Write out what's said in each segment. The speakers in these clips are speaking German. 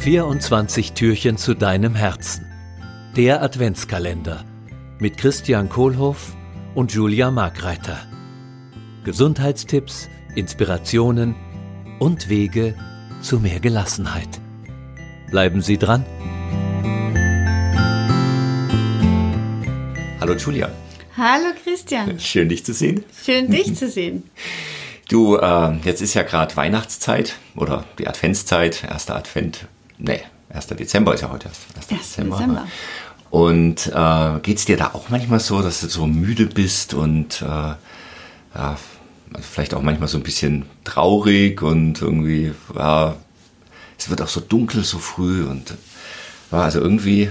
24 Türchen zu deinem Herzen. Der Adventskalender mit Christian Kohlhoff und Julia Markreiter. Gesundheitstipps, Inspirationen und Wege zu mehr Gelassenheit. Bleiben Sie dran. Hallo Julia. Hallo Christian. Schön dich zu sehen. Schön dich zu sehen. Du, äh, jetzt ist ja gerade Weihnachtszeit oder die Adventszeit, erster Advent, nee, 1. Dezember ist ja heute erst. 1. Dezember. Dezember. Und äh, geht es dir da auch manchmal so, dass du so müde bist und äh, ja, vielleicht auch manchmal so ein bisschen traurig und irgendwie, ja, es wird auch so dunkel so früh und ja, also irgendwie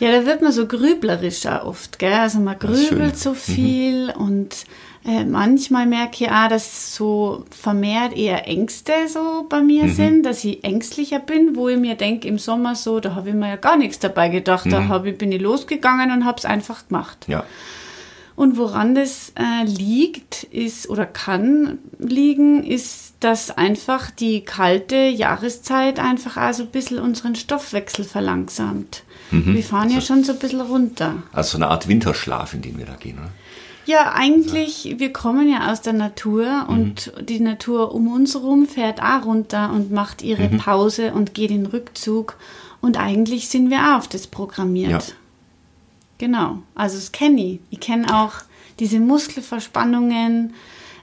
ja, da wird man so grüblerischer oft, gell? Also man grübelt so mhm. viel mhm. und äh, manchmal merke ich auch, dass so vermehrt eher Ängste so bei mir mhm. sind, dass ich ängstlicher bin, wo ich mir denke, im Sommer so, da habe ich mir ja gar nichts dabei gedacht. Mhm. Da hab ich, bin ich losgegangen und habe es einfach gemacht. Ja. Und woran das äh, liegt, ist oder kann liegen, ist, dass einfach die kalte Jahreszeit einfach auch so ein bisschen unseren Stoffwechsel verlangsamt. Mhm. Wir fahren also, ja schon so ein bisschen runter. Also so eine Art Winterschlaf, in den wir da gehen, oder? Ja, eigentlich, wir kommen ja aus der Natur mhm. und die Natur um uns herum fährt auch runter und macht ihre mhm. Pause und geht in Rückzug. Und eigentlich sind wir auch auf das programmiert. Ja. Genau, also das kenne ich. Ich kenne auch diese Muskelverspannungen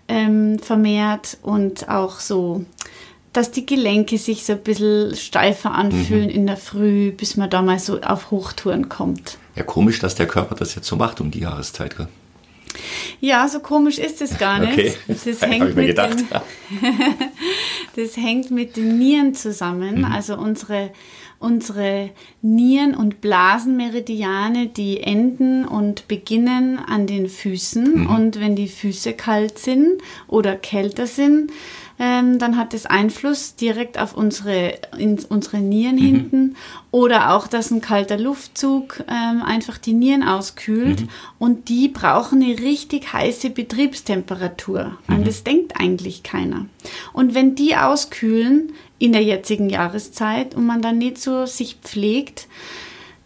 ähm, vermehrt und auch so dass die Gelenke sich so ein bisschen steifer anfühlen mhm. in der Früh, bis man da mal so auf Hochtouren kommt. Ja, komisch, dass der Körper das jetzt so macht um die Jahreszeit, gell? Ja, so komisch ist es gar nicht. Okay. Das, hängt mit den, das hängt mit den Nieren zusammen. Mhm. Also unsere, unsere Nieren- und Blasenmeridiane, die enden und beginnen an den Füßen. Mhm. Und wenn die Füße kalt sind oder kälter sind, ähm, dann hat das Einfluss direkt auf unsere, in, unsere Nieren mhm. hinten. Oder auch, dass ein kalter Luftzug ähm, einfach die Nieren auskühlt. Mhm. Und die brauchen eine richtig heiße Betriebstemperatur. An mhm. das denkt eigentlich keiner. Und wenn die auskühlen in der jetzigen Jahreszeit und man dann nicht so sich pflegt,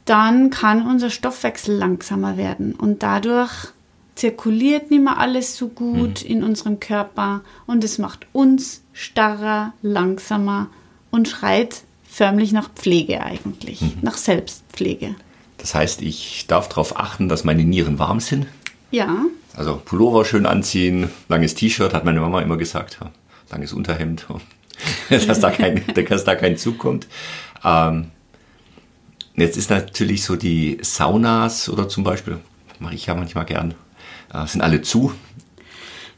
dann kann unser Stoffwechsel langsamer werden. Und dadurch zirkuliert nicht mehr alles so gut mhm. in unserem Körper und es macht uns starrer, langsamer und schreit förmlich nach Pflege eigentlich, mhm. nach Selbstpflege. Das heißt, ich darf darauf achten, dass meine Nieren warm sind? Ja. Also Pullover schön anziehen, langes T-Shirt, hat meine Mama immer gesagt, langes Unterhemd, dass, da kein, dass da kein Zug kommt. Ähm, jetzt ist natürlich so die Saunas oder zum Beispiel, mache ich ja manchmal gern, äh, sind alle zu.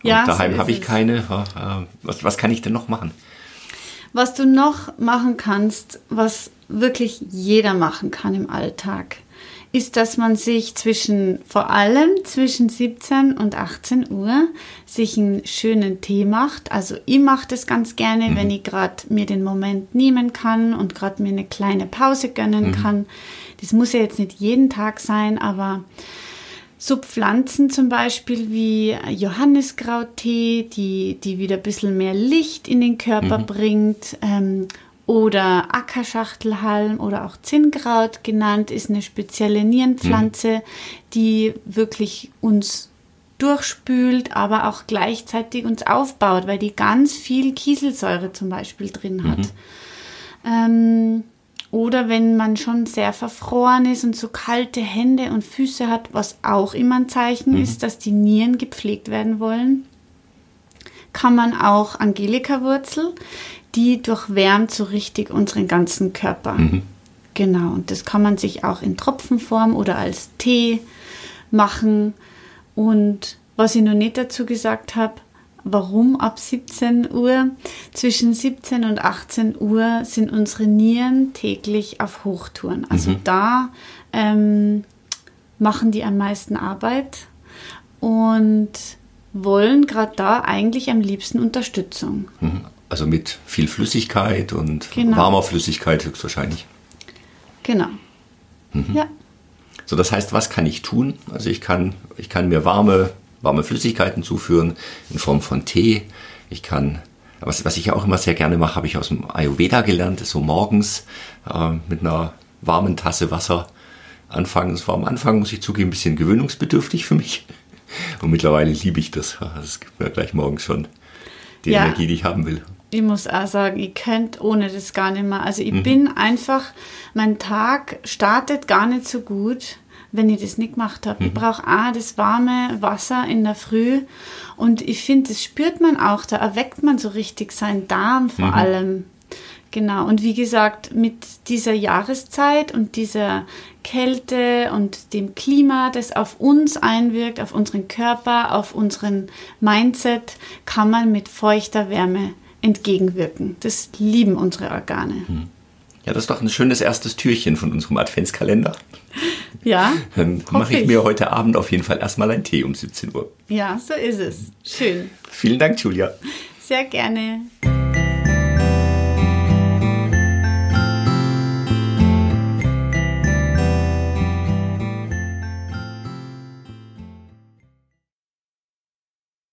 Und ja, daheim so habe ich keine. Äh, was, was kann ich denn noch machen? Was du noch machen kannst, was wirklich jeder machen kann im Alltag, ist, dass man sich zwischen, vor allem zwischen 17 und 18 Uhr, sich einen schönen Tee macht. Also ich mache das ganz gerne, mhm. wenn ich gerade mir den Moment nehmen kann und gerade mir eine kleine Pause gönnen mhm. kann. Das muss ja jetzt nicht jeden Tag sein, aber so Pflanzen zum Beispiel wie Johanniskrauttee, die, die wieder ein bisschen mehr Licht in den Körper mhm. bringt. Ähm, oder Ackerschachtelhalm oder auch Zinnkraut genannt, ist eine spezielle Nierenpflanze, mhm. die wirklich uns durchspült, aber auch gleichzeitig uns aufbaut, weil die ganz viel Kieselsäure zum Beispiel drin hat. Mhm. Ähm, oder wenn man schon sehr verfroren ist und so kalte Hände und Füße hat, was auch immer ein Zeichen mhm. ist, dass die Nieren gepflegt werden wollen, kann man auch Angelika-Wurzel, die durchwärmt so richtig unseren ganzen Körper. Mhm. Genau, und das kann man sich auch in Tropfenform oder als Tee machen. Und was ich noch nicht dazu gesagt habe, warum ab 17 Uhr. Zwischen 17 und 18 Uhr sind unsere Nieren täglich auf Hochtouren. Also mhm. da ähm, machen die am meisten Arbeit und wollen gerade da eigentlich am liebsten Unterstützung. Mhm. Also mit viel Flüssigkeit und genau. warmer Flüssigkeit höchstwahrscheinlich. Genau. Mhm. Ja. So, das heißt, was kann ich tun? Also ich kann, ich kann mir warme warme Flüssigkeiten zuführen in Form von Tee. Ich kann was, was ich auch immer sehr gerne mache, habe ich aus dem Ayurveda gelernt, so morgens äh, mit einer warmen Tasse Wasser anfangen. Es war am Anfang, muss ich zugeben, ein bisschen gewöhnungsbedürftig für mich. Und mittlerweile liebe ich das. Es gibt mir gleich morgens schon die ja. Energie, die ich haben will ich muss auch sagen, ich könnte ohne das gar nicht mehr. Also ich mhm. bin einfach, mein Tag startet gar nicht so gut, wenn ich das nicht gemacht habe. Mhm. Ich brauche auch das warme Wasser in der Früh und ich finde, das spürt man auch, da erweckt man so richtig seinen Darm vor mhm. allem. Genau, und wie gesagt, mit dieser Jahreszeit und dieser Kälte und dem Klima, das auf uns einwirkt, auf unseren Körper, auf unseren Mindset, kann man mit feuchter Wärme entgegenwirken. Das lieben unsere Organe. Hm. Ja, das ist doch ein schönes erstes Türchen von unserem Adventskalender. Ja. Dann mache ich, ich mir heute Abend auf jeden Fall erstmal einen Tee um 17 Uhr. Ja, so ist es. Schön. Vielen Dank, Julia. Sehr gerne.